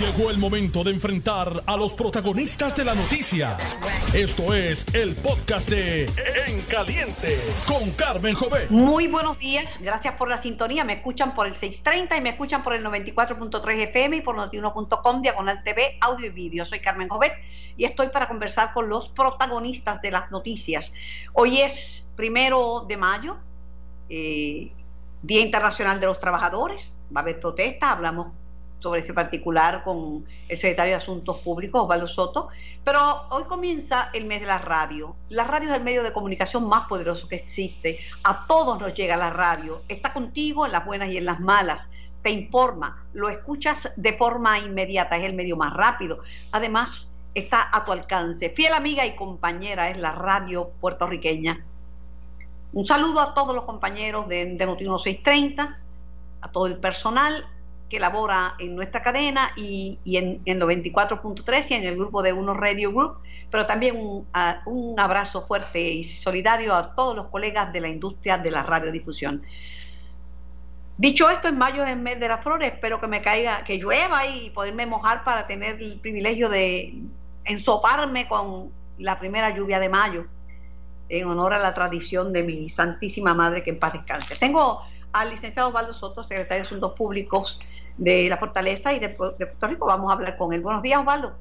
Llegó el momento de enfrentar a los protagonistas de la noticia. Esto es el podcast de En Caliente con Carmen Jovet. Muy buenos días, gracias por la sintonía. Me escuchan por el 630 y me escuchan por el 94.3 FM y por notiuno.com, diagonal TV, audio y vídeo. Soy Carmen Jovet y estoy para conversar con los protagonistas de las noticias. Hoy es primero de mayo, eh, Día Internacional de los Trabajadores. Va a haber protesta, hablamos sobre ese particular con el secretario de Asuntos Públicos, Osvaldo Soto. Pero hoy comienza el mes de la radio. La radio es el medio de comunicación más poderoso que existe. A todos nos llega la radio. Está contigo en las buenas y en las malas. Te informa, lo escuchas de forma inmediata, es el medio más rápido. Además, está a tu alcance. Fiel amiga y compañera es la radio puertorriqueña. Un saludo a todos los compañeros de, de Noti 630, a todo el personal que labora en nuestra cadena y, en, en 94.3 y en el grupo de Uno Radio Group, pero también un, un, abrazo fuerte y solidario a todos los colegas de la industria de la radiodifusión. Dicho esto, en mayo es el mes de las flores, espero que me caiga, que llueva y poderme mojar para tener el privilegio de ensoparme con la primera lluvia de mayo, en honor a la tradición de mi Santísima Madre que en paz descanse. Tengo al licenciado Osvaldo Soto, secretario de Asuntos Públicos de la Fortaleza y de, Puerto Rico. Vamos a hablar con él. Buenos días, Osvaldo.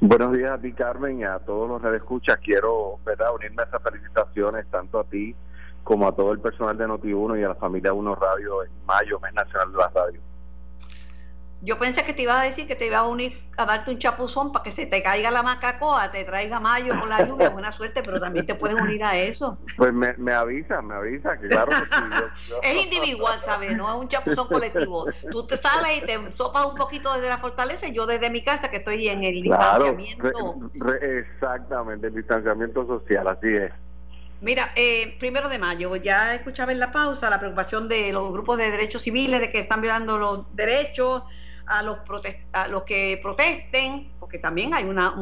Buenos días a ti, Carmen, y a todos los que escuchas. Quiero ¿verdad? unirme a esas felicitaciones tanto a ti como a todo el personal de Noti1 y a la familia Uno Radio en mayo, mes nacional de la radio. Yo pensé que te iba a decir que te iba a unir a darte un chapuzón para que se te caiga la macacoa, te traiga mayo con la lluvia, buena suerte, pero también te puedes unir a eso. Pues me, me avisa, me avisa, que claro es individual, ¿sabes? No es un chapuzón colectivo. Tú te sales y te sopas un poquito desde la fortaleza y yo desde mi casa que estoy en el distanciamiento. exactamente, el distanciamiento social, así es. Mira, eh, primero de mayo, ya escuchaba en la pausa la preocupación de los grupos de derechos civiles de que están violando los derechos, a los, a los que protesten, porque también hay una,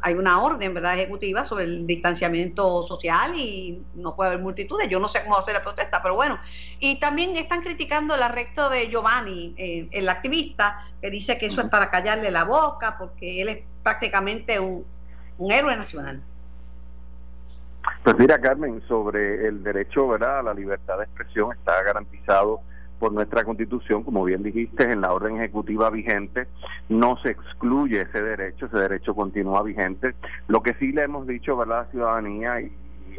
hay una orden ¿verdad? ejecutiva sobre el distanciamiento social y no puede haber multitudes. Yo no sé cómo hacer la protesta, pero bueno. Y también están criticando el arresto de Giovanni, eh, el activista, que dice que eso es para callarle la boca, porque él es prácticamente un, un héroe nacional. Pues mira, Carmen, sobre el derecho ¿verdad? a la libertad de expresión está garantizado por nuestra constitución, como bien dijiste, en la orden ejecutiva vigente, no se excluye ese derecho, ese derecho continúa vigente. Lo que sí le hemos dicho ¿verdad? a la ciudadanía y,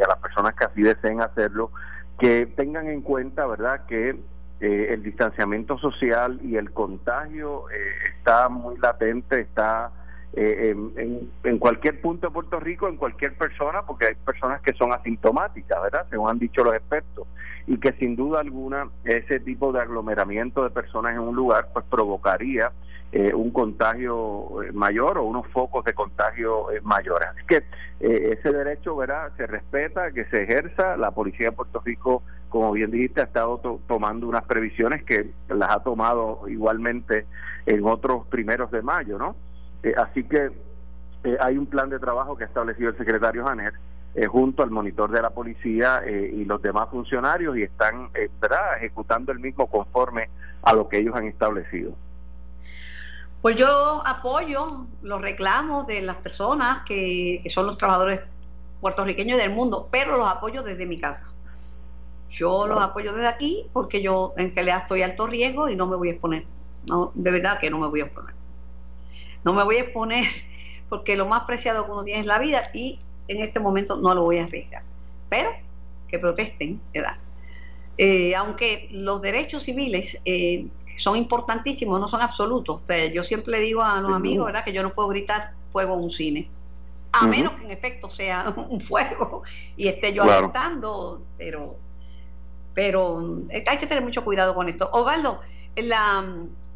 a las personas que así deseen hacerlo, que tengan en cuenta verdad que eh, el distanciamiento social y el contagio eh, está muy latente, está eh, en, cualquier punto de Puerto Rico, en cualquier persona, porque hay personas que son asintomáticas, ¿verdad? Según han dicho los expertos, y que sin duda alguna ese tipo de aglomeramiento de personas en un lugar, pues provocaría eh, un contagio eh, mayor o unos focos de contagio mayores. Así que ese derecho, ¿verdad? Se respeta, que se ejerza. La Policía de Puerto Rico, como bien dijiste, ha estado tomando unas previsiones que las ha tomado igualmente en otros primeros de mayo, ¿no? Eh, así que eh, hay un plan de trabajo que ha establecido el secretario Janet eh, junto al monitor de la policía y los demás funcionarios y están ¿verdad? ejecutando el mismo conforme a lo que ellos han establecido. Pues yo apoyo los reclamos de las personas que, que son los trabajadores puertorriqueños del mundo, pero los apoyo desde mi casa. Yo los apoyo desde aquí porque yo en realidad estoy alto riesgo y no me voy a exponer. No, de verdad que no me voy a exponer. No me voy a exponer porque lo más preciado que uno tiene es la vida y en este momento no lo voy a arriesgar. Pero que protesten, ¿verdad? Eh, aunque los derechos civiles eh, son importantísimos, no son absolutos. yo siempre digo a los amigos, ¿verdad? Que yo no puedo gritar fuego en un cine. A menos que en efecto sea un fuego y esté yo claro. pero, pero hay que tener mucho cuidado con esto. Osvaldo, la,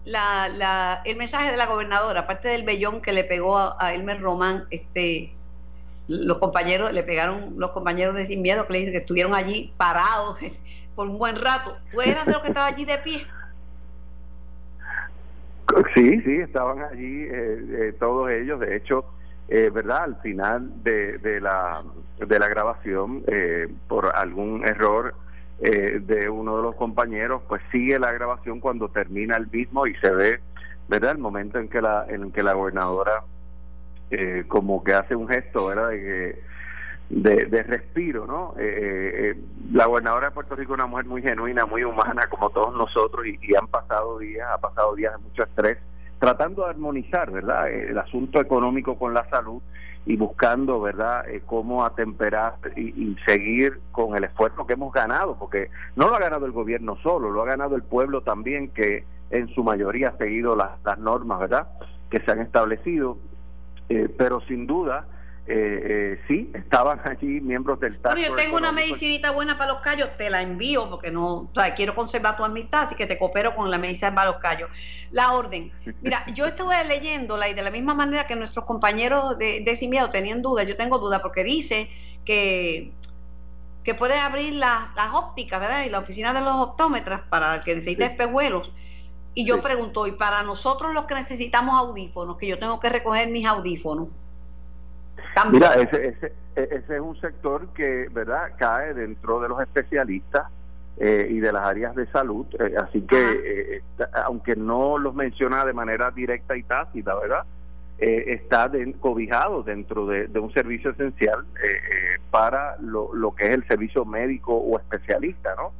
la, la, el mensaje de la gobernadora, aparte del vellón que le pegó a, Elmer Román, este, los compañeros, le pegaron los compañeros de Sin Miedo que le dicen que estuvieron allí parados por un buen rato. ¿Pueden hacer lo que estaba allí de pie? Sí, sí, estaban allí eh, eh, todos ellos. De hecho, eh, ¿verdad? Al final de, de, la, de la grabación, por algún error, eh, de uno de los compañeros, pues sigue la grabación cuando termina el mismo y se ve ¿verdad? El momento en que la, en que la gobernadora eh, como que hace un gesto, ¿verdad? De, de, respiro, ¿no? Eh, la gobernadora de Puerto Rico es una mujer muy genuina, muy humana, como todos nosotros, y, y han pasado días, ha pasado días de mucho estrés, tratando de armonizar, ¿verdad? El asunto económico con la salud y buscando, ¿verdad?, eh, cómo atemperar y, seguir con el esfuerzo que hemos ganado, porque no lo ha ganado el gobierno solo, lo ha ganado el pueblo también, que en su mayoría ha seguido las, normas, ¿verdad?, que se han establecido, eh, pero sin duda eh, eh, sí, estaban allí miembros del TAC. yo tengo una medicinita buena para los callos, te la envío porque no, o sea, quiero conservar tu amistad, así que te coopero con la medicina para los callos. La orden. Mira, yo estuve leyéndola y de la misma manera que nuestros compañeros de, de Miedo tenían dudas, yo tengo dudas porque dice que que puede abrir las, las ópticas, ¿verdad? Y la oficina de los optómetras para el que necesite espejuelos. Y yo pregunto, ¿y para nosotros los que necesitamos audífonos, que yo tengo que recoger mis audífonos? Mira, ese, ese, ese, es un sector que, ¿verdad?, cae dentro de los especialistas eh, y de las áreas de salud, eh, así que, eh, aunque no los menciona de manera directa y tácita, ¿verdad?, está cobijado dentro de, un servicio esencial para lo, lo que es el servicio médico o especialista, ¿no?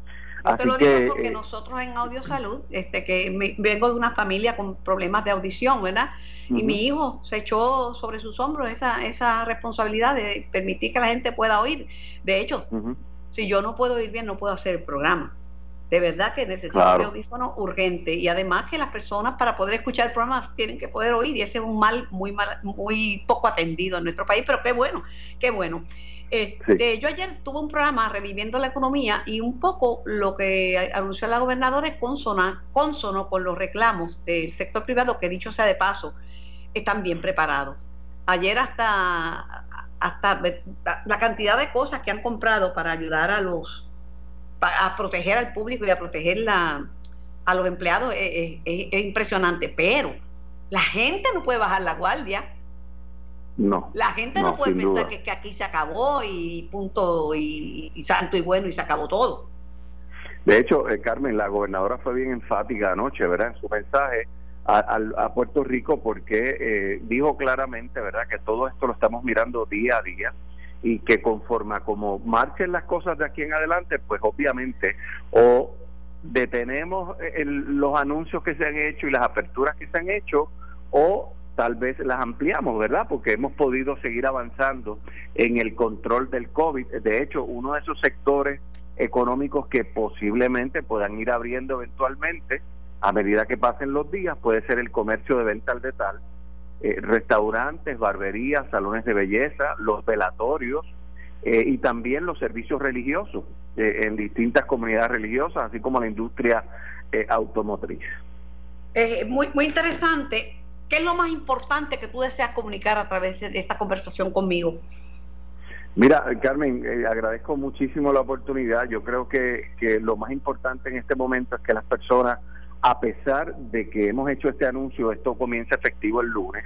Yo te lo digo porque nosotros en Audio Salud, este, que vengo de una familia con problemas de audición, ¿verdad? Y mi hijo se echó sobre sus hombros esa, esa responsabilidad de permitir que la gente pueda oír. De hecho, si yo no puedo oír bien, no puedo hacer el programa. De verdad que necesito un audífono urgente. Y además que las personas para poder escuchar el programa tienen que poder oír. Y ese es un mal muy mal, muy poco atendido en nuestro país, pero qué bueno, qué bueno. Este, yo ayer tuve un programa reviviendo la economía y un poco lo que anunció la gobernadora es consona, consono con los reclamos del sector privado, que dicho sea de paso, están bien preparados. Ayer hasta, hasta la cantidad de cosas que han comprado para ayudar a los a proteger al público y a proteger la, a los empleados es impresionante, pero la gente no puede bajar la guardia no. La gente no, puede pensar que, aquí se acabó y punto, y, santo y bueno, y se acabó todo. De hecho, eh, Carmen, la gobernadora fue bien enfática anoche, ¿verdad? En su mensaje a, Puerto Rico, porque eh, dijo claramente, ¿verdad?, que todo esto lo estamos mirando día a día y que conforme a como marchen las cosas de aquí en adelante, pues obviamente o detenemos eh, los anuncios que se han hecho y las aperturas que se han hecho o tal vez las ampliamos, ¿verdad? Porque hemos podido seguir avanzando en el control del COVID. De hecho, uno de esos sectores económicos que posiblemente puedan ir abriendo eventualmente a medida que pasen los días puede ser el comercio de venta al detal, eh, restaurantes, barberías, salones de belleza, los velatorios eh, y también los servicios religiosos eh, en distintas comunidades religiosas, así como la industria automotriz. muy, muy interesante ¿Qué es lo más importante que tú deseas comunicar a través de esta conversación conmigo? Mira, Carmen, eh, agradezco muchísimo la oportunidad. Yo creo que, que lo más importante en este momento es que las personas, a pesar de que hemos hecho este anuncio, esto comienza efectivo el lunes,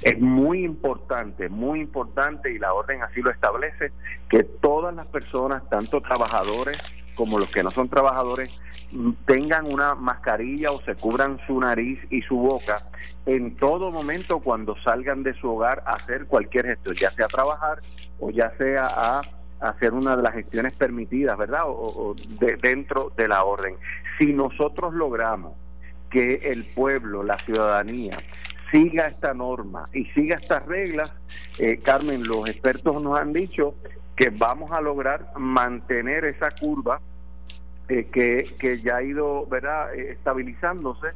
es muy importante, muy importante, y la orden así lo establece, que todas las personas, tanto trabajadores como los que no son trabajadores, tengan una mascarilla o se cubran su nariz y su boca en todo momento cuando salgan de su hogar a hacer cualquier gesto, ya sea a trabajar o ya sea a hacer una de las gestiones permitidas, ¿verdad? O, de, dentro de la orden. Si nosotros logramos que el pueblo, la ciudadanía, siga esta norma y siga estas reglas, eh, Carmen, los expertos nos han dicho que vamos a lograr mantener esa curva eh, que, ya ha ido ¿verdad? Eh, estabilizándose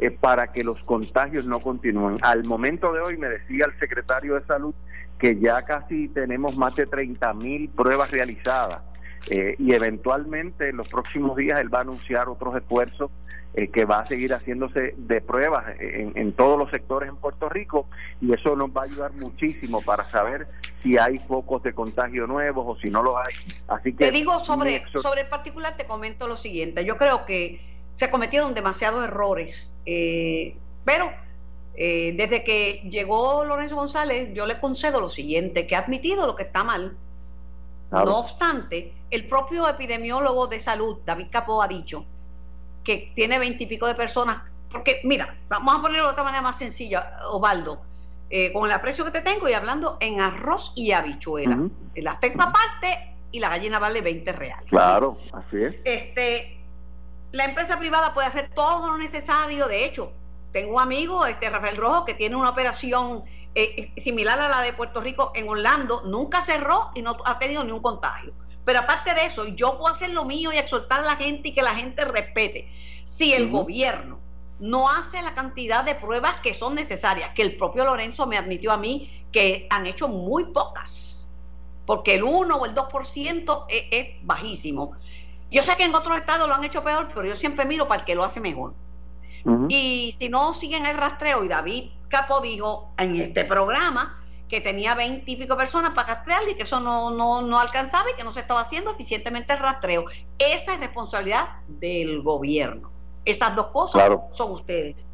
eh, para que los contagios no continúen. Al momento de hoy me decía el secretario de salud que ya casi tenemos más de 30 mil pruebas realizadas eh, y eventualmente en los próximos días él va a anunciar otros esfuerzos eh, que va a seguir haciéndose de pruebas en, todos los sectores en Puerto Rico y eso nos va a ayudar muchísimo para saber si hay focos de contagio nuevos o si no los hay. Así que te digo sobre sobre el particular te comento lo siguiente. Yo creo que se cometieron demasiados errores, eh, pero desde que llegó Lorenzo González, yo le concedo lo siguiente, que ha admitido lo que está mal, no obstante, el propio epidemiólogo de salud, David Capó, ha dicho que tiene veintipico de personas porque mira, vamos a ponerlo de otra manera más sencilla, Osvaldo. Eh, con el aprecio que te tengo y hablando en arroz y habichuela. El aspecto aparte y la gallina vale 20 reales. Claro, así es. Este, la empresa privada puede hacer todo lo necesario. De hecho, tengo un amigo, este Rafael Rojo, que tiene una operación eh, similar a la de Puerto Rico en Orlando, nunca cerró y no ha tenido ni un contagio. Pero aparte de eso, yo puedo hacer lo mío y exhortar a la gente y que la gente respete. Si el gobierno no hace la cantidad de pruebas que son necesarias, que el propio Lorenzo me admitió a mí que han hecho muy pocas, porque el 1 o el 2% es, es bajísimo. Yo sé que en otros estados lo han hecho peor, pero yo siempre miro para el que lo hace mejor. Y si no siguen el rastreo, y David Capo dijo en este programa que tenía 20 y pico personas para rastrear y que eso no, no, no alcanzaba y que no se estaba haciendo eficientemente el rastreo. Esa es responsabilidad del gobierno. Esas dos cosas son ustedes.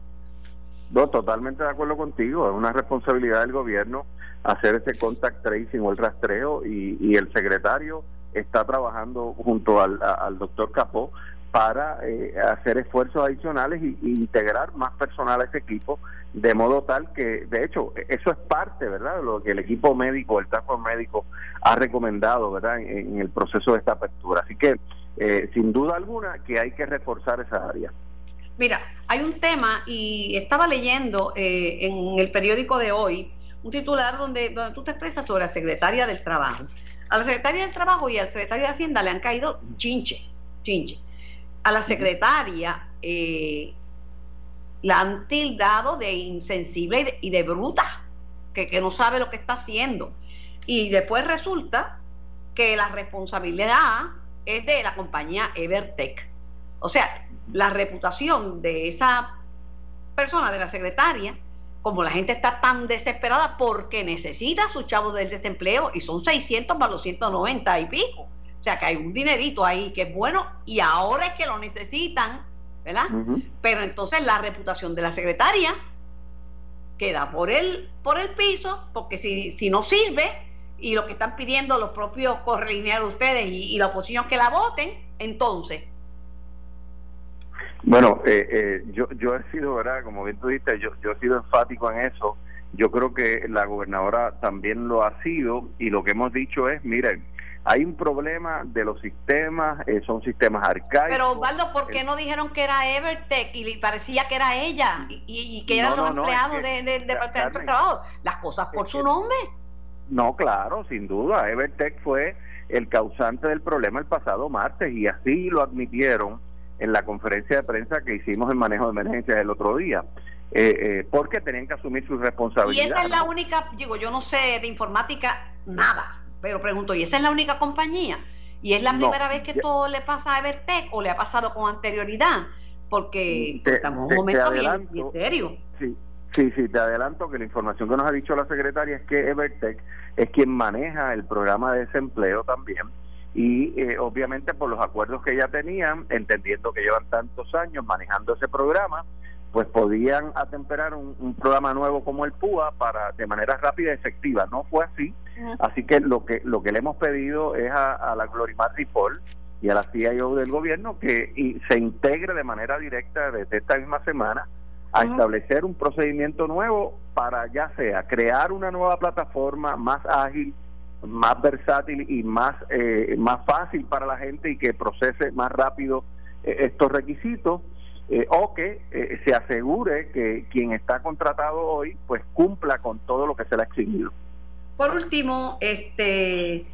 No, totalmente de acuerdo contigo. Es una responsabilidad del gobierno hacer ese contact tracing o el rastreo y, el secretario está trabajando junto al, doctor Capó para eh, hacer esfuerzos adicionales e integrar más personal a ese equipo de modo tal que, de hecho, eso es parte, ¿verdad?, de lo que el equipo médico, el task médico ha recomendado, ¿verdad?, en el proceso de esta apertura. Así que eh, sin duda alguna que hay que reforzar esa área. Mira, hay un tema y estaba leyendo eh, en el periódico de hoy un titular donde, donde tú te expresas sobre la secretaria del Trabajo. A la secretaria del Trabajo y al secretario de Hacienda le han caído chinche, chinche. A la secretaria eh, la han tildado de insensible y de, bruta, que, que no sabe lo que está haciendo. Y después resulta que la responsabilidad es de la compañía Evertech. O sea, la reputación de esa persona, de la secretaria, como la gente está tan desesperada porque necesita a sus chavos del desempleo y son 600 más los 190 y pico. O sea que hay un dinerito ahí que es bueno y ahora es que lo necesitan, ¿verdad? Pero entonces la reputación de la secretaria queda por el, por el piso porque si, si no sirve, y lo que están pidiendo los propios correlineados ustedes y, la oposición que la voten, entonces. Bueno, eh, eh, yo, yo he sido, ¿verdad? Como bien tú dijiste, yo, yo he sido enfático en eso. Yo creo que la gobernadora también lo ha sido y lo que hemos dicho es, miren, hay un problema de los sistemas, eh, son sistemas arcaicos. Pero Osvaldo, ¿por qué no dijeron que era Evertech y parecía que era ella y, que eran los empleados del Departamento de Trabajo? Las cosas por su nombre. No, claro, sin duda. Evertech fue el causante del problema el pasado martes y así lo admitieron en la conferencia de prensa que hicimos en manejo de emergencias el otro día. Eh, eh, porque tenían que asumir su responsabilidad. Y esa es la única, digo, yo no sé de informática nada, pero pregunto, ¿y esa es la única compañía? ¿Y es la primera vez que todo le pasa a Evertech o le ha pasado con anterioridad? Porque estamos en un momento bien, bien serio. Sí, Sí, sí, te adelanto que la información que nos ha dicho la secretaria es que Evertech es quien maneja el programa de desempleo también y eh, obviamente por los acuerdos que ya tenían, entendiendo que llevan tantos años manejando ese programa, pues podían atemperar un, programa nuevo como el PUA para de manera rápida y efectiva. No fue así, así que lo que lo que le hemos pedido es a, la Glorimar Ripoll y a la CIO del gobierno que se integre de manera directa desde esta misma semana a establecer un procedimiento nuevo para ya sea crear una nueva plataforma más ágil, más versátil y más, eh, más fácil para la gente y que procese más rápido eh, estos requisitos, eh, o que se asegure que quien está contratado hoy pues cumpla con todo lo que se le ha exigido. Por último, este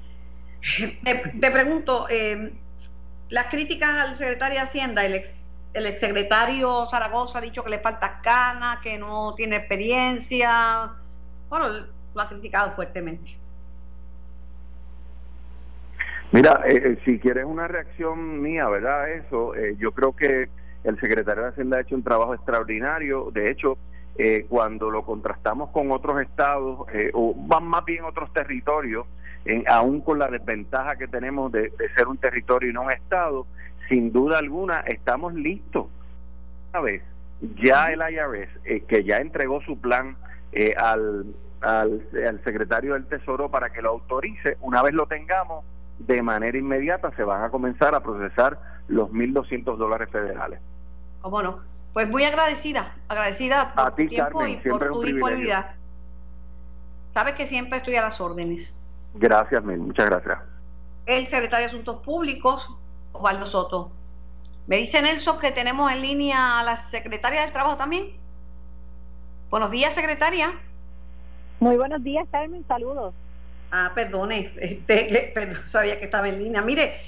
te, pregunto, las críticas al secretario de Hacienda, el ex el exsecretario Zaragoza ha dicho que le falta cana, que no tiene experiencia. Bueno, lo ha criticado fuertemente. Mira, eh, eh, si quieres una reacción mía, ¿verdad? Eso, eh, yo creo que el secretario de Hacienda ha hecho un trabajo extraordinario. De hecho, cuando lo contrastamos con otros estados, o van más bien otros territorios, aún con la desventaja que tenemos de, de ser un territorio y no un estado, sin duda alguna estamos listos. Una vez ya el IRS, eh, que ya entregó su plan eh, al, al, secretario del Tesoro para que lo autorice, una vez lo tengamos, de manera inmediata se van a comenzar a procesar los 1.200 dólares federales. ¿Cómo no? Pues muy agradecida, agradecida por tu tiempo y por tu disponibilidad. Sabes que siempre estoy a las órdenes. Gracias, muchas gracias. El secretario de Asuntos Públicos, Osvaldo Soto. Me dice Nelson que tenemos en línea a la secretaria del Trabajo también. Buenos días, secretaria. Muy buenos días, Carmen. Saludos. Ah, perdone, este, sabía que estaba en línea. Mire,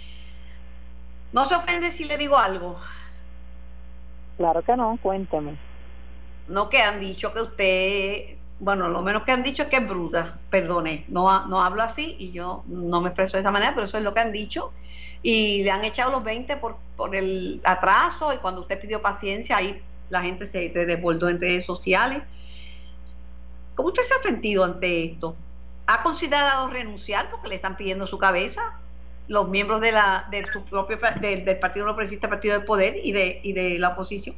no se ofende si le digo algo. Claro que no, cuénteme. No que han dicho que usted, bueno, lo menos que han dicho es que es bruta, perdone, no, no hablo así y yo no me expreso de esa manera, pero eso es lo que han dicho. Y le han echado los 20 por, por el atraso y cuando usted pidió paciencia, ahí la gente se desbordó en redes sociales. ¿Cómo usted se ha sentido ante esto? ¿Ha considerado renunciar porque le están pidiendo su cabeza los miembros de la de su propio del Partido No Progresista, Partido del Poder y de, y de la oposición?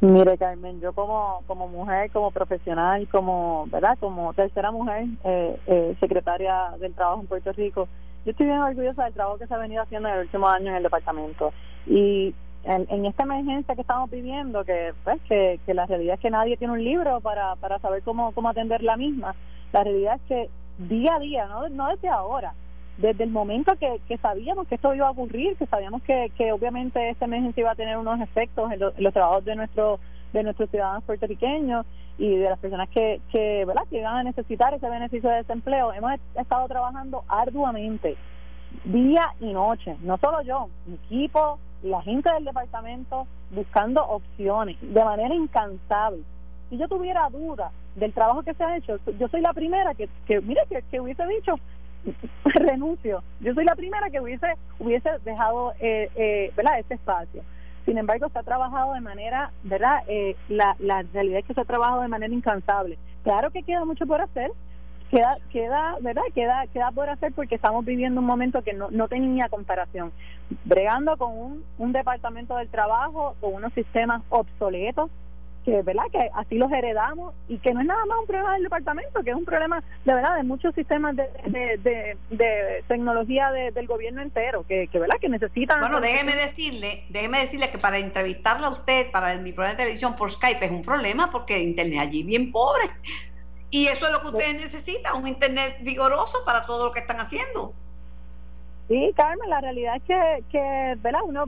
Mire, Carmen, yo como, como mujer, como profesional, como, ¿verdad? Como tercera mujer, eh, eh, secretaria del Trabajo en Puerto Rico, yo estoy bien orgullosa del trabajo que se ha venido haciendo en el último año en el departamento. Y en, esta emergencia que estamos viviendo, que, pues, que, que la realidad es que nadie tiene un libro para, para saber cómo, cómo atender la misma, la realidad es que día a día, no, no desde ahora, desde el momento que, que sabíamos que esto iba a ocurrir, que sabíamos que, que obviamente esta emergencia iba a tener unos efectos en, los trabajos de nuestro de nuestros ciudadanos puertorriqueños y de las personas que, que, ¿verdad? que iban a necesitar ese beneficio de desempleo. Hemos estado trabajando arduamente, día y noche, no solo yo, mi equipo, la gente del departamento, buscando opciones de manera incansable si yo tuviera duda del trabajo que se ha hecho, yo soy la primera que, que mire, que, hubiese dicho, renuncio. Yo soy la primera que hubiese hubiese dejado eh, eh, ¿verdad? ese espacio. Sin embargo, se ha trabajado de manera, ¿verdad? Eh, la, la realidad es que se ha trabajado de manera incansable. Claro que queda mucho por hacer, queda, queda, ¿verdad? Queda, queda por hacer porque estamos viviendo un momento que no, no tenía comparación. Bregando con un, un departamento del trabajo, con unos sistemas obsoletos, que verdad que así los heredamos y que no es nada más un problema del departamento que es un problema de verdad de muchos sistemas de, de, de, tecnología del gobierno entero que, que verdad que necesitan bueno déjeme decirle déjeme decirle que para entrevistarla a usted para mi programa de televisión por Skype es un problema porque el internet allí bien pobre. Y eso es lo que ustedes necesitan un internet vigoroso para todo lo que están haciendo Sí, Carmen, la realidad es que, que ¿verdad? uno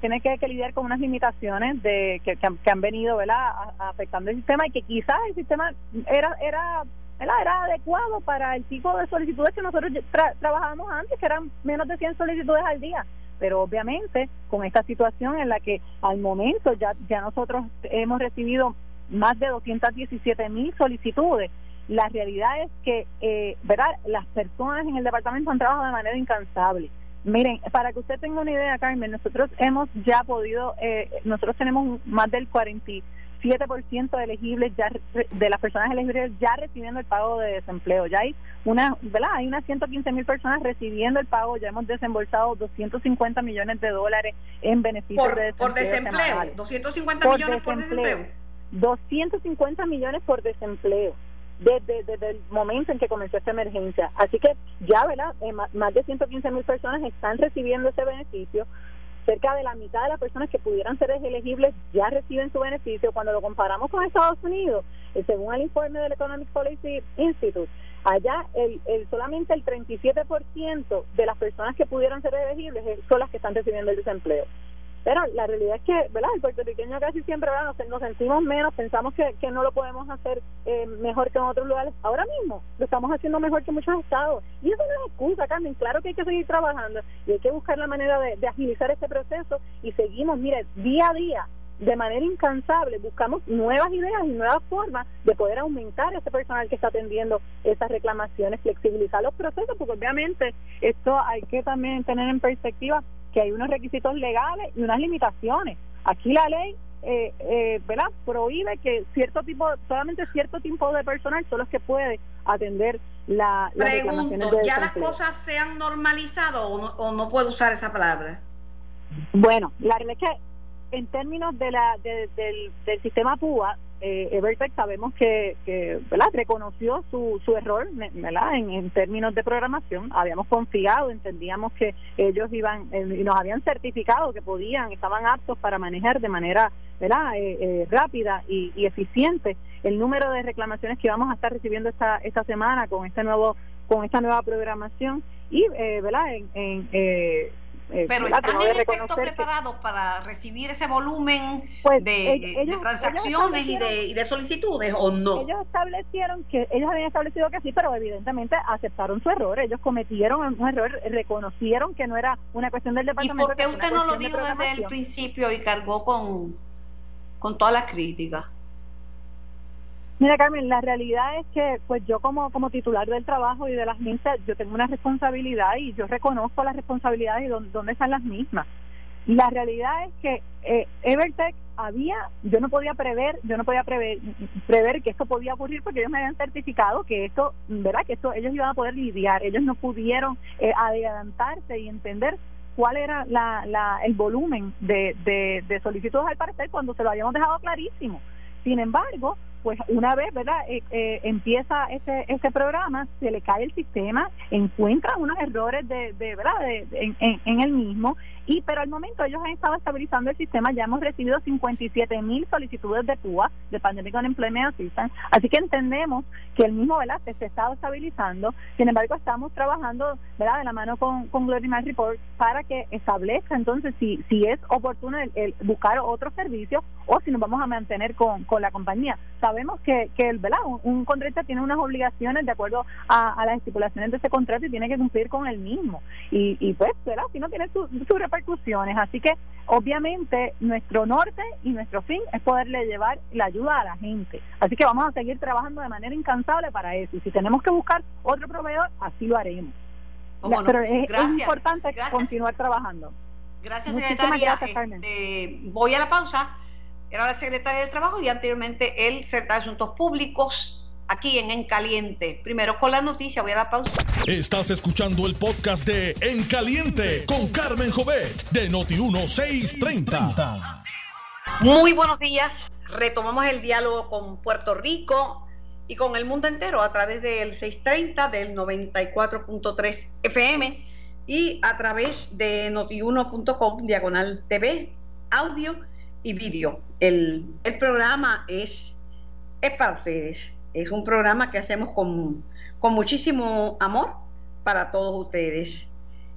tiene que, lidiar con unas limitaciones de que, que, han venido ¿verdad? afectando el sistema y que quizás el sistema era era era adecuado para el tipo de solicitudes que nosotros trabajábamos antes, que eran menos de 100 solicitudes al día. Pero obviamente con esta situación en la que al momento ya, ya nosotros hemos recibido más de 217 mil solicitudes la realidad es que, eh, ¿verdad? Las personas en el departamento han trabajado de manera incansable. Miren, para que usted tenga una idea, Carmen, nosotros hemos ya podido, eh, nosotros tenemos más del 47% de elegibles ya de las personas elegibles ya recibiendo el pago de desempleo. Ya hay una, ¿verdad? Hay unas 115 mil personas recibiendo el pago. Ya hemos desembolsado 250 millones de dólares en beneficios de desempleo. Por desempleo, 250 millones por desempleo. 250 millones por desempleo desde, desde el momento en que comenzó esta emergencia. Así que ya, ¿verdad? Eh, más de 115 mil personas están recibiendo ese beneficio. Cerca de la mitad de las personas que pudieran ser elegibles ya reciben su beneficio. Cuando lo comparamos con Estados Unidos, eh, según el informe del Economic Policy Institute, allá el, el solamente el 37% de las personas que pudieran ser elegibles son las que están recibiendo el desempleo. Pero la realidad es que, ¿verdad? El puertorriqueño casi siempre ¿verdad? Nos, sentimos menos, pensamos que, que no lo podemos hacer eh, mejor que en otros lugares. Ahora mismo lo estamos haciendo mejor que muchos estados. Y eso no es excusa, Carmen. Claro que hay que seguir trabajando y hay que buscar la manera de, de agilizar este proceso y seguimos, mire, día a día de manera incansable buscamos nuevas ideas y nuevas formas de poder aumentar ese personal que está atendiendo esas reclamaciones, flexibilizar los procesos, porque obviamente esto hay que también tener en perspectiva que hay unos requisitos legales y unas limitaciones. Aquí la ley eh, eh, ¿verdad? prohíbe que cierto tipo, solamente cierto tipo de personal son los que puede atender la, las Pregunto, ¿ya las cosas se han normalizado o no, o no puedo usar esa palabra? Bueno, la realidad es que en términos de la del, del sistema PUA, eh, Evertech sabemos que, que ¿verdad? reconoció su, su error ¿verdad? En, en, términos de programación. Habíamos confiado, entendíamos que ellos iban eh, y nos habían certificado que podían, estaban aptos para manejar de manera ¿verdad? Eh, eh, rápida y, y, eficiente el número de reclamaciones que vamos a estar recibiendo esta, esta semana con este nuevo con esta nueva programación y eh, ¿verdad? en, en eh, Pero están en efecto preparados para recibir ese volumen pues, de, transacciones y, de, y de solicitudes o no. Ellos establecieron que ellos habían establecido que sí, pero evidentemente aceptaron su error. Ellos cometieron un error, reconocieron que no era una cuestión del departamento. ¿Y por qué usted no lo dijo desde el principio y cargó con, con todas las críticas? Mira, Carmen, la realidad es que pues yo como, como titular del trabajo y de las mismas, yo tengo una responsabilidad y yo reconozco las responsabilidades y dónde, están las mismas. La realidad es que eh, Evertech había, yo no podía prever, yo no podía prever, prever que esto podía ocurrir porque ellos me habían certificado que esto, ¿verdad? Que esto ellos iban a poder lidiar, ellos no pudieron eh, adelantarse y entender cuál era la, la, el volumen de, de, de solicitudes al parecer cuando se lo habíamos dejado clarísimo. Sin embargo, pues una vez, ¿verdad? Eh, eh, empieza ese, ese programa, se le cae el sistema, encuentran unos errores de, de ¿verdad? De, en, en, el mismo, y pero al momento ellos han estado estabilizando el sistema, ya hemos recibido 57 mil solicitudes de PUA, de Pandemic Unemployment Assistance, así que entendemos que el mismo, ¿verdad? Se, se está estabilizando, sin embargo estamos trabajando, ¿verdad? De la mano con, con Glory Report para que establezca entonces si, si es oportuno el, buscar otro servicio o si nos vamos a mantener con, con la compañía sabemos que, que ¿verdad? Un, un, contratista tiene unas obligaciones de acuerdo a, las estipulaciones de ese contrato y tiene que cumplir con el mismo. Y, y pues, ¿verdad? Si no tiene sus repercusiones. Así que, obviamente, nuestro norte y nuestro fin es poderle llevar la ayuda a la gente. Así que vamos a seguir trabajando de manera incansable para eso. Y si tenemos que buscar otro proveedor, así lo haremos. Pero es, importante continuar trabajando. Gracias, secretaria. Este, voy a la pausa era la secretaria del Trabajo y anteriormente el secretario de Asuntos Públicos aquí en En Caliente. Primero con la noticia, voy a la pausa. Estás escuchando el podcast de En Caliente con Carmen Jovet de Noti1630. Muy buenos días. Retomamos el diálogo con Puerto Rico y con el mundo entero a través del 630 del 94.3 FM y a través de notiuno.com diagonal TV, audio y vídeo. El, el, programa es, es para ustedes. Es un programa que hacemos con, con muchísimo amor para todos ustedes.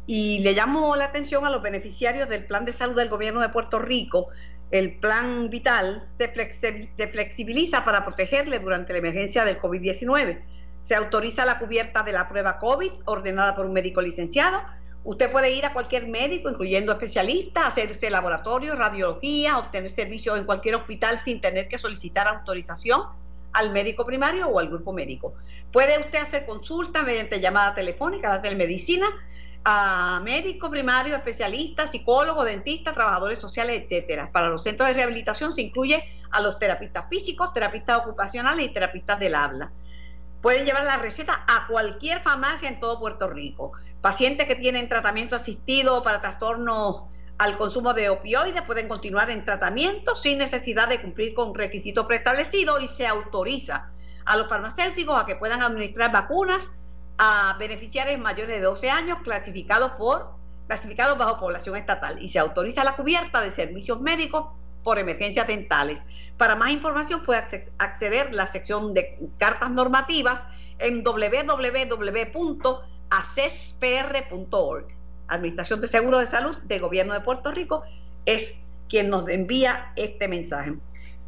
Y le llamo la atención a los beneficiarios del Plan de Salud del Gobierno de Puerto Rico. El Plan Vital se, flexibiliza para protegerle durante la emergencia del COVID-19. Se autoriza la cubierta de la prueba COVID ordenada por un médico licenciado Usted puede ir a cualquier médico, incluyendo especialistas, hacerse laboratorio, radiología, obtener servicios en cualquier hospital sin tener que solicitar autorización al médico primario o al grupo médico. Puede usted hacer consulta mediante llamada telefónica, la telemedicina, a médico primario, especialistas, psicólogos, dentistas, trabajadores sociales, etcétera. Para los centros de rehabilitación se incluye a los terapistas físicos, terapistas ocupacionales y terapistas del habla. Pueden llevar la receta a cualquier farmacia en todo Puerto Rico. Pacientes que tienen tratamiento asistido para trastornos al consumo de opioides pueden continuar en tratamiento sin necesidad de cumplir con requisitos preestablecidos y se autoriza a los farmacéuticos a que puedan administrar vacunas a beneficiarios mayores de 12 años clasificados por clasificados bajo población estatal y se autoriza la cubierta de servicios médicos por emergencias dentales. Para más información puede acceder a la sección de cartas normativas en www.acespr.org. Administración de Seguro de Salud del Gobierno de Puerto Rico es quien nos envía este mensaje.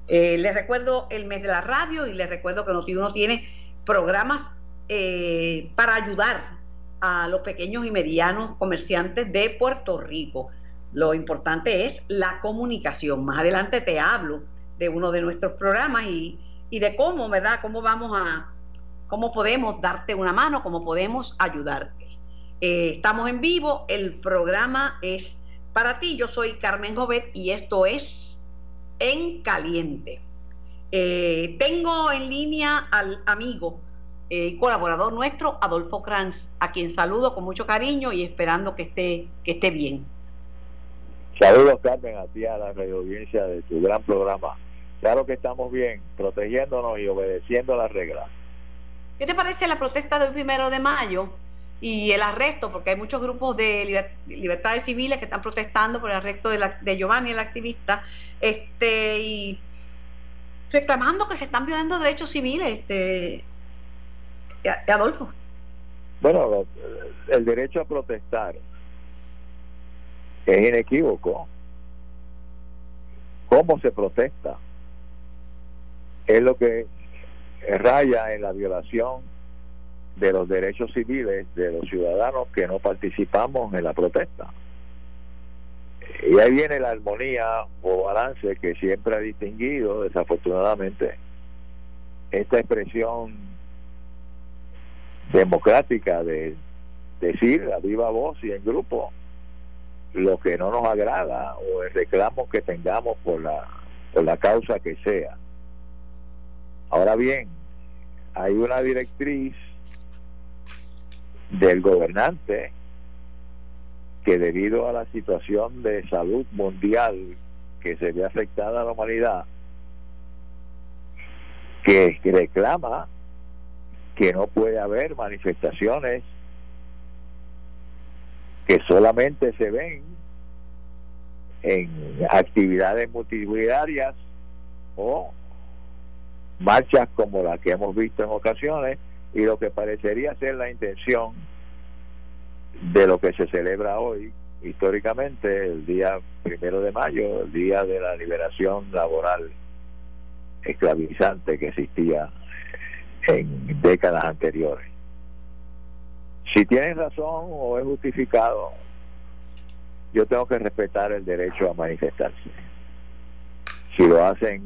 Eh, les recuerdo el mes de la radio y les recuerdo que Notiuno tiene programas eh, para ayudar a los pequeños y medianos comerciantes de Puerto Rico. Lo importante es la comunicación. Más adelante te hablo de uno de nuestros programas y, de cómo, ¿verdad? Cómo vamos a, cómo podemos darte una mano, cómo podemos ayudarte. Eh, estamos en vivo, el programa es para ti. Yo soy Carmen Jovet y esto es En Caliente. Eh, tengo en línea al amigo eh, y colaborador nuestro, Adolfo Kranz, a quien saludo con mucho cariño y esperando que esté, que esté bien. Saludos, Carmen, a ti, a la audiencia de tu gran programa Claro que estamos bien, protegiéndonos y obedeciendo las reglas. ¿Qué te parece la protesta del primero de mayo y el arresto? Porque hay muchos grupos de libertades civiles que están protestando por el arresto de, la, de Giovanni, el activista, este, y reclamando que se están violando derechos civiles, este, Adolfo. Bueno, el derecho a protestar es inequívoco. ¿Cómo se protesta? Es lo que raya en la violación de los derechos civiles de los ciudadanos que no participamos en la protesta. Y ahí viene la armonía o balance que siempre ha distinguido, desafortunadamente, esta expresión democrática de decir a viva voz y en grupo lo que no nos agrada o el reclamo que tengamos por la, por la causa que sea. Ahora bien, hay una directriz del gobernante que debido a la situación de salud mundial que se ve afectada a la humanidad, que reclama que no puede haber manifestaciones que solamente se ven en actividades multitudinarias o marchas como la que hemos visto en ocasiones y lo que parecería ser la intención de lo que se celebra hoy históricamente el día primero de mayo el día de la liberación laboral esclavizante que existía en décadas anteriores. Si tienen razón o es justificado yo tengo que respetar el derecho a manifestarse. Si lo hacen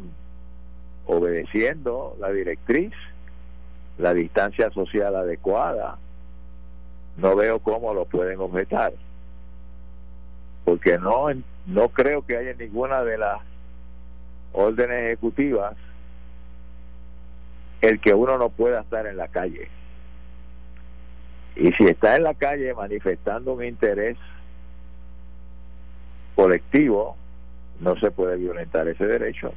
obedeciendo la directriz la distancia social adecuada no veo cómo lo pueden objetar. Porque no no creo que haya ninguna de las órdenes ejecutivas el que uno no pueda estar en la calle y si está en la calle manifestando un interés colectivo no se puede violentar ese derecho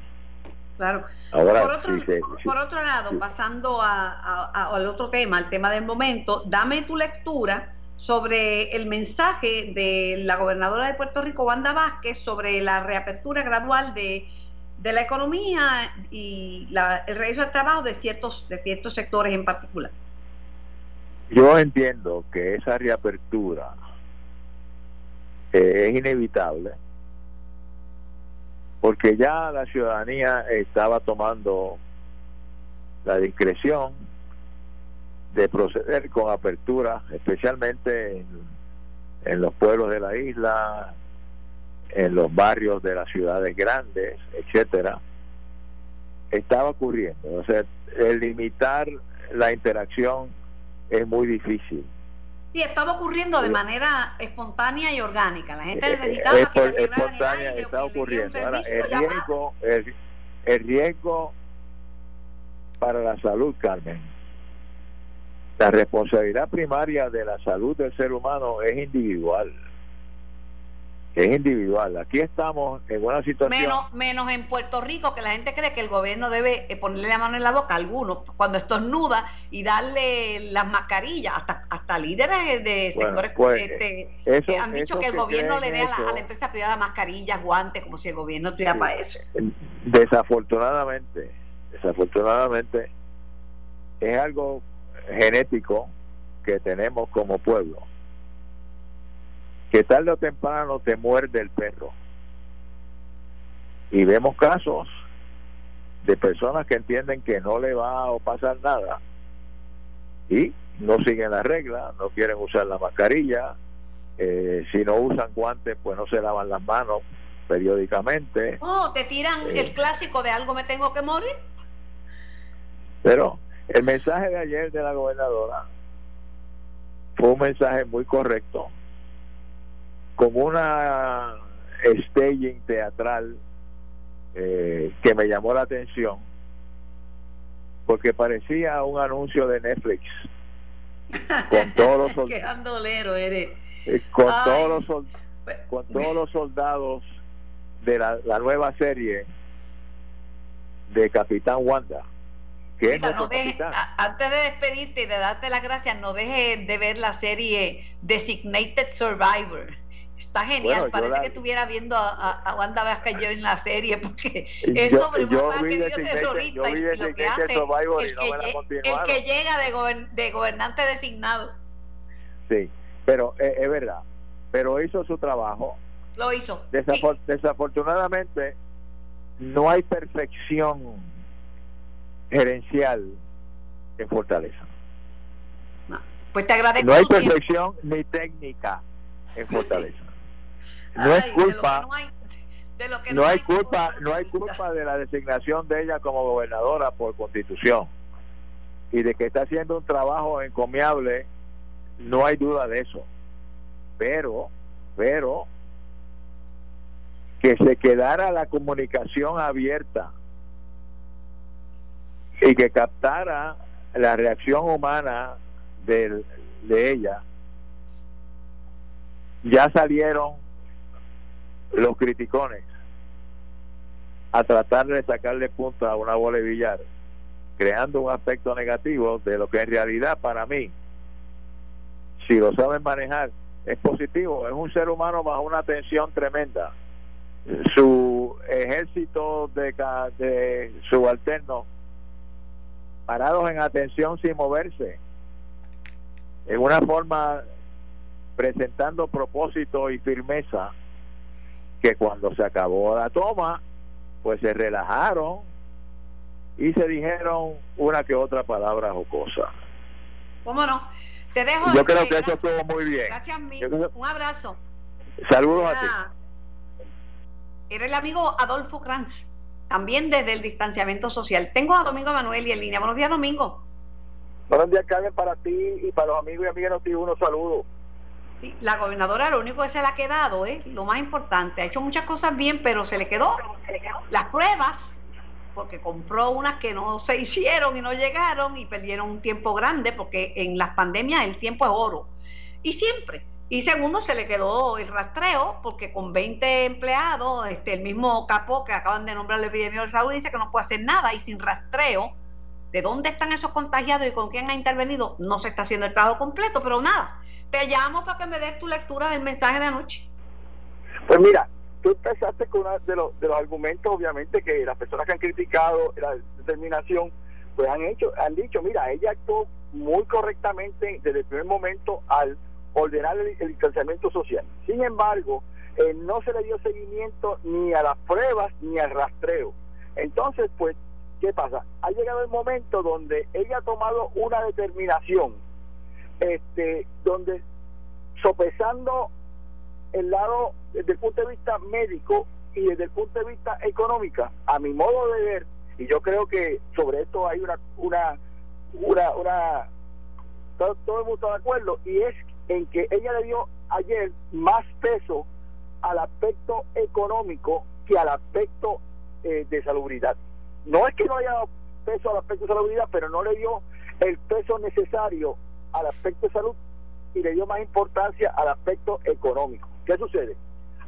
Claro. por, otro, lado, pasando al otro tema, al tema del momento, dame tu lectura sobre el mensaje de la gobernadora de Puerto Rico, Wanda Vázquez, sobre la reapertura gradual de, la economía y el regreso al trabajo de ciertos, de ciertos sectores en particular. Yo entiendo que esa reapertura eh, es inevitable porque ya la ciudadanía estaba tomando la discreción de proceder con apertura, especialmente en, los pueblos de la isla, en los barrios de las ciudades grandes, etcétera, estaba ocurriendo. O sea, el limitar la interacción es muy difícil. Sí, estaba ocurriendo de manera espontánea y orgánica. La gente necesitaba es, que espontánea está ocurriendo. Ahora, el riesgo, el, riesgo para la salud, Carmen. La responsabilidad primaria de la salud del ser humano es individual es individual. Aquí estamos en una situación... Menos, menos en Puerto Rico, que la gente cree que el gobierno debe eh, ponerle la mano en la boca a algunos cuando estornuda y darle las mascarillas, hasta, hasta líderes de sectores pues, este, han dicho que el gobierno le dé a la, empresa privada mascarillas, guantes, como si el gobierno tuviera para eso. Desafortunadamente, desafortunadamente, es algo genético que tenemos como pueblo que tarde o temprano te muerde el perro. Y vemos casos de personas que entienden que no le va a pasar nada y no siguen la regla, no quieren usar la mascarilla, eh, si no usan guantes pues no se lavan las manos periódicamente. Oh, te tiran el eh. clásico de algo me tengo que morir. Pero el mensaje de ayer de la gobernadora fue un mensaje muy correcto como una staging teatral eh, que me llamó la atención porque parecía un anuncio de Netflix con todos los Qué eres. Eh, con todos los con todos los soldados de la, nueva serie de Capitán Wanda. Que antes de despedirte y de darte las gracias, no dejes de ver la serie Designated Survivor. Está genial, parece que estuviera viendo a, Wanda Vázquez yo en la serie, porque es sobre un terrorista y, lo que hace el, que, el que llega de, de gobernante designado. Sí, pero eh, es verdad, pero hizo su trabajo. Lo hizo. Desafortunadamente, no hay perfección gerencial en Fortaleza. No, pues te agradezco. No hay perfección ni técnica en Fortaleza. No es culpa. No hay culpa, no hay culpa de la designación de ella como gobernadora por constitución y de que está haciendo un trabajo encomiable, no hay duda de eso. Pero, pero que se quedara la comunicación abierta y que captara la reacción humana de, de ella, ya salieron los criticones a tratar de sacarle punta a una bola de billar, creando un aspecto negativo de lo que en realidad para mí, si lo saben manejar, es positivo, es un ser humano bajo una tensión tremenda. Su ejército de, de subalternos parados en atención sin moverse, en una forma presentando propósito y firmeza, que cuando se acabó la toma, pues se relajaron y se dijeron una que otra palabra jocosa. ¿Cómo no? Te dejo. Yo creo que eso estuvo muy bien. Gracias, Un abrazo. Saludos a ti. Era el amigo Adolfo Kranz también desde el distanciamiento social. Tengo a Domingo Manuel y en línea. Buenos días, Domingo. Buenos días, Carmen, para ti y para los amigos y amigas de unos saludos. Sí, la gobernadora lo único que se le ha quedado es lo más importante. Ha hecho muchas cosas bien, pero se le quedó las pruebas, porque compró unas que no se hicieron y no llegaron y perdieron un tiempo grande, porque en las pandemias el tiempo es oro. Y siempre, y segundo, se le quedó el rastreo, porque con 20 empleados, este, el mismo capo que acaban de nombrar el epidemia de salud dice que no puede hacer nada y sin rastreo de dónde están esos contagiados y con quién ha intervenido, no se está haciendo el trabajo completo, pero nada, te llamo para que me des tu lectura del mensaje de anoche. Pues mira, tú empezaste con uno de los, de los argumentos, obviamente, que las personas que han criticado la determinación, pues han hecho, han dicho, mira, ella actuó muy correctamente desde el primer momento al ordenar el, distanciamiento social. Sin embargo, eh, no se le dio seguimiento ni a las pruebas ni al rastreo. Entonces, pues, ¿qué pasa? Ha llegado el momento donde ella ha tomado una determinación, este, donde sopesando el lado desde el punto de vista médico y desde el punto de vista económico, a mi modo de ver, y yo creo que sobre esto hay una, una, una, una todo, todo el mundo está de acuerdo, y es en que ella le dio ayer más peso al aspecto económico que al aspecto eh, de salubridad. No es que no haya dado peso al aspecto de salubridad, pero no le dio el peso necesario al aspecto de salud y le dio más importancia al aspecto económico. ¿Qué sucede?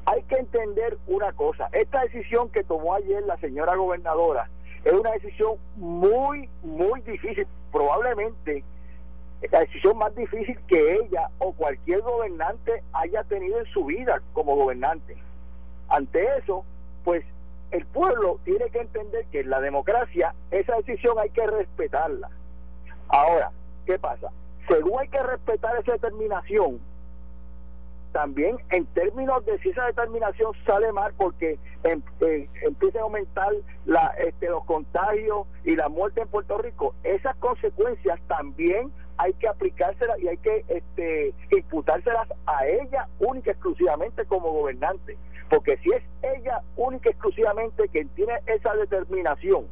Hay que entender una cosa, esta decisión que tomó ayer la señora gobernadora es una decisión muy, muy difícil, probablemente la decisión más difícil que ella o cualquier gobernante haya tenido en su vida como gobernante. Ante eso, pues el pueblo tiene que entender que en la democracia esa decisión hay que respetarla. Ahora, ¿qué pasa? Según hay que respetar esa determinación, también en términos de si esa determinación sale mal porque em, eh, empieza a aumentar la, este, los contagios y la muerte en Puerto Rico, esas consecuencias también hay que aplicárselas y hay que este, imputárselas a ella única exclusivamente como gobernante. Porque si es ella única exclusivamente quien tiene esa determinación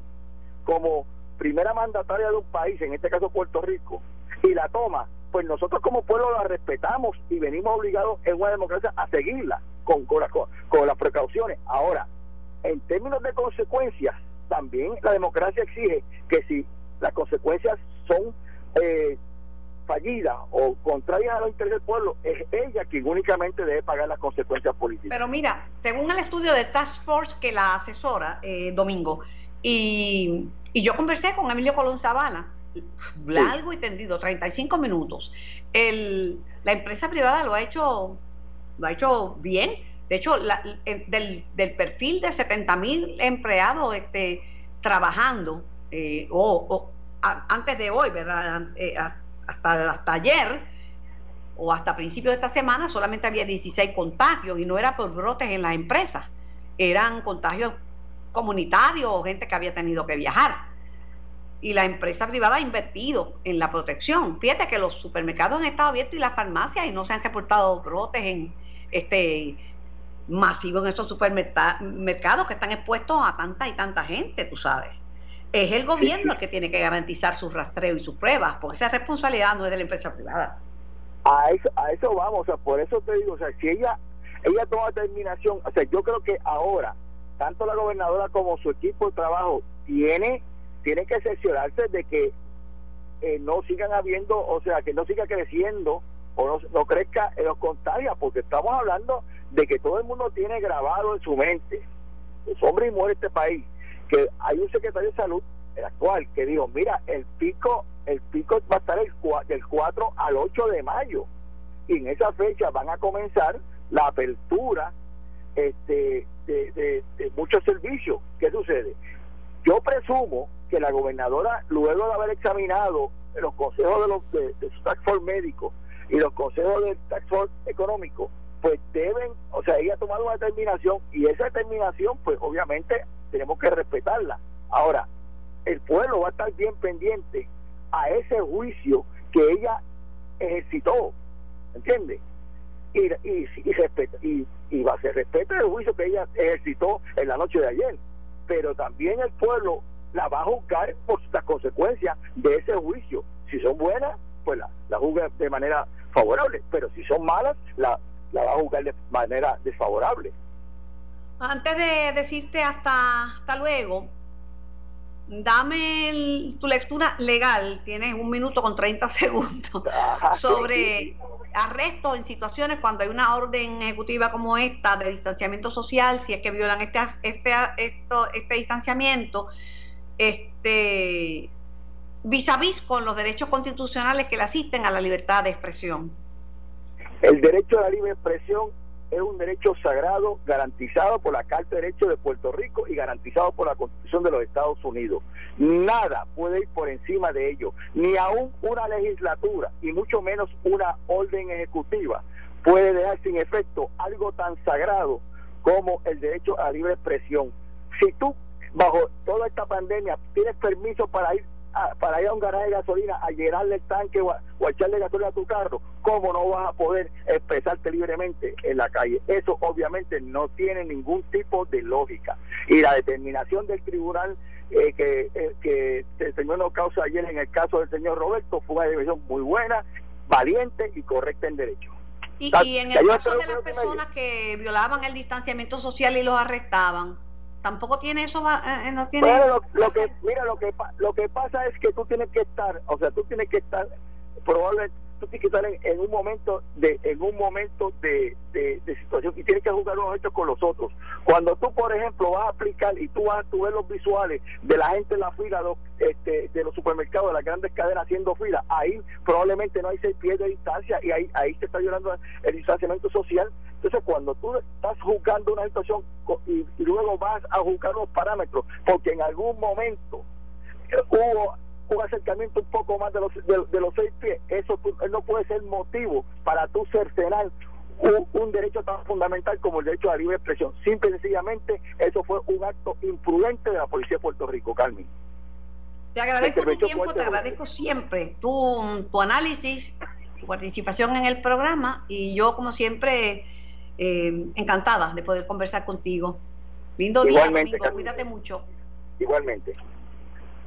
como primera mandataria de un país, en este caso Puerto Rico, y la toma, pues nosotros como pueblo la respetamos y venimos obligados en una democracia a seguirla con, con, con las precauciones. Ahora, en términos de consecuencias, también la democracia exige que si las consecuencias son eh, fallida o contraria a los intereses del pueblo, es ella quien únicamente debe pagar las consecuencias políticas. Pero mira, según el estudio de Task Force que la asesora, eh, Domingo, Y, yo conversé con Emilio Colón Zavala, largo y tendido, 35 minutos. El, la empresa privada lo ha hecho, lo ha hecho bien. De hecho, del, del, perfil de 70 mil empleados este, trabajando, eh, o, antes de hoy, ¿verdad? Eh, hasta, hasta ayer, o hasta principios de esta semana, solamente había 16 contagios y no era por brotes en las empresas, eran contagios comunitarios o gente que había tenido que viajar. Y la empresa privada ha invertido en la protección. Fíjate que los supermercados han estado abiertos y las farmacias y no se han reportado brotes en este masivos en esos supermercados que están expuestos a tanta y tanta gente, tú sabes. Es el gobierno el que tiene que garantizar su rastreo y sus pruebas, porque esa responsabilidad no es de la empresa privada. A eso, a eso vamos, o sea, por eso te digo, o sea, si ella, ella toma determinación, o sea, yo creo que ahora, tanto la gobernadora como su equipo de trabajo tiene, tiene que cerciorarse de que eh, no sigan habiendo, o sea, que no siga creciendo o no, no crezca en los contagios, porque estamos hablando de que todo el mundo tiene grabado en su mente, los hombres y mujeres de este país, que hay un secretario de salud, el actual, que dijo, mira, el pico el pico va a estar el, del 4 al 8 de mayo y en esa fecha van a comenzar la apertura este, de, muchos servicios. ¿Qué sucede? Yo presumo que la gobernadora, luego de haber examinado los consejos de, los, de, su tax force médico y los consejos del tax force económico, pues deben, o sea, ella ha tomado una determinación y esa determinación, pues obviamente tenemos que respetarla. Ahora, el pueblo va a estar bien pendiente a ese juicio que ella ejercitó, ¿entiende? Y, y, y, respeta, y, y va a ser respeto el juicio que ella ejercitó en la noche de ayer, pero también el pueblo la va a juzgar por las consecuencias de ese juicio. Si son buenas, pues la, la juzga de manera favorable, pero si son malas, la, la va a juzgar de manera desfavorable. Antes de decirte hasta, hasta luego, dame tu lectura legal, tienes un minuto con 30 segundos, sobre arresto en situaciones cuando hay una orden ejecutiva como esta de distanciamiento social, si es que violan este, este, esto, este distanciamiento, este, vis a vis con los derechos constitucionales que le asisten a la libertad de expresión. El derecho a la libre expresión es un derecho sagrado garantizado por la Carta de Derechos de Puerto Rico y garantizado por la Constitución de los Estados Unidos. Nada puede ir por encima de ello, ni aún una legislatura y mucho menos una orden ejecutiva puede dejar sin efecto algo tan sagrado como el derecho a libre expresión. Si tú bajo toda esta pandemia tienes permiso para ir para ir a un garaje de gasolina a llenarle el tanque o a, echarle gasolina a tu carro, ¿cómo no vas a poder expresarte libremente en la calle? Eso obviamente no tiene ningún tipo de lógica. Y la determinación del tribunal eh, que, eh, que determinó causa ayer en el caso del señor Roberto fue una decisión muy buena, valiente y correcta en derecho. Y, y en el caso de las personas que violaban el distanciamiento social y los arrestaban, tampoco tiene eso eh, no tiene lo, que mira lo que lo que pasa es que tú tienes que estar o sea tú tienes que estar probablemente tienes que estar en, un momento de en un momento de, de, situación y tienes que jugar unos hechos con los otros. Cuando tú por ejemplo vas a aplicar y tú vas a ver los visuales de la gente en la fila este, de los supermercados de las grandes cadenas haciendo fila ahí probablemente no hay seis pies de distancia y ahí ahí se está violando el distanciamiento social. Entonces, cuando tú estás juzgando una situación y, luego vas a juzgar los parámetros, porque en algún momento hubo un acercamiento un poco más de los, de, los seis pies, eso no puede ser motivo para tú cercenar un, un, derecho tan fundamental como el derecho a la libre expresión. Simple y sencillamente, eso fue un acto imprudente de la Policía de Puerto Rico, Carmen. Te agradezco tu tiempo, te agradezco siempre tu, tu análisis, tu participación en el programa y yo, como siempre, eh, encantada de poder conversar contigo. Lindo día, domingo. Cuídate mucho. Igualmente.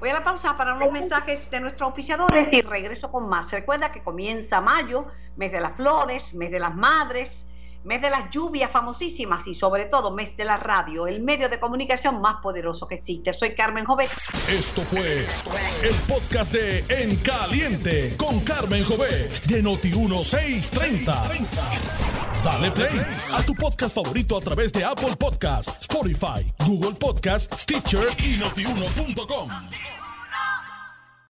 Voy a la pausa para unos mensajes de nuestros auspiciadores y regreso con más. Recuerda que comienza mayo, mes de las flores, mes de las madres. Mes de las lluvias famosísimas y sobre todo mes de la radio, el medio de comunicación más poderoso que existe. Soy Carmen Jovet. Esto fue el podcast de En Caliente con Carmen Jovet de Noti1630. Dale play a tu podcast favorito a través de Apple Podcasts, Spotify, Google Podcasts, Stitcher y notiuno.com.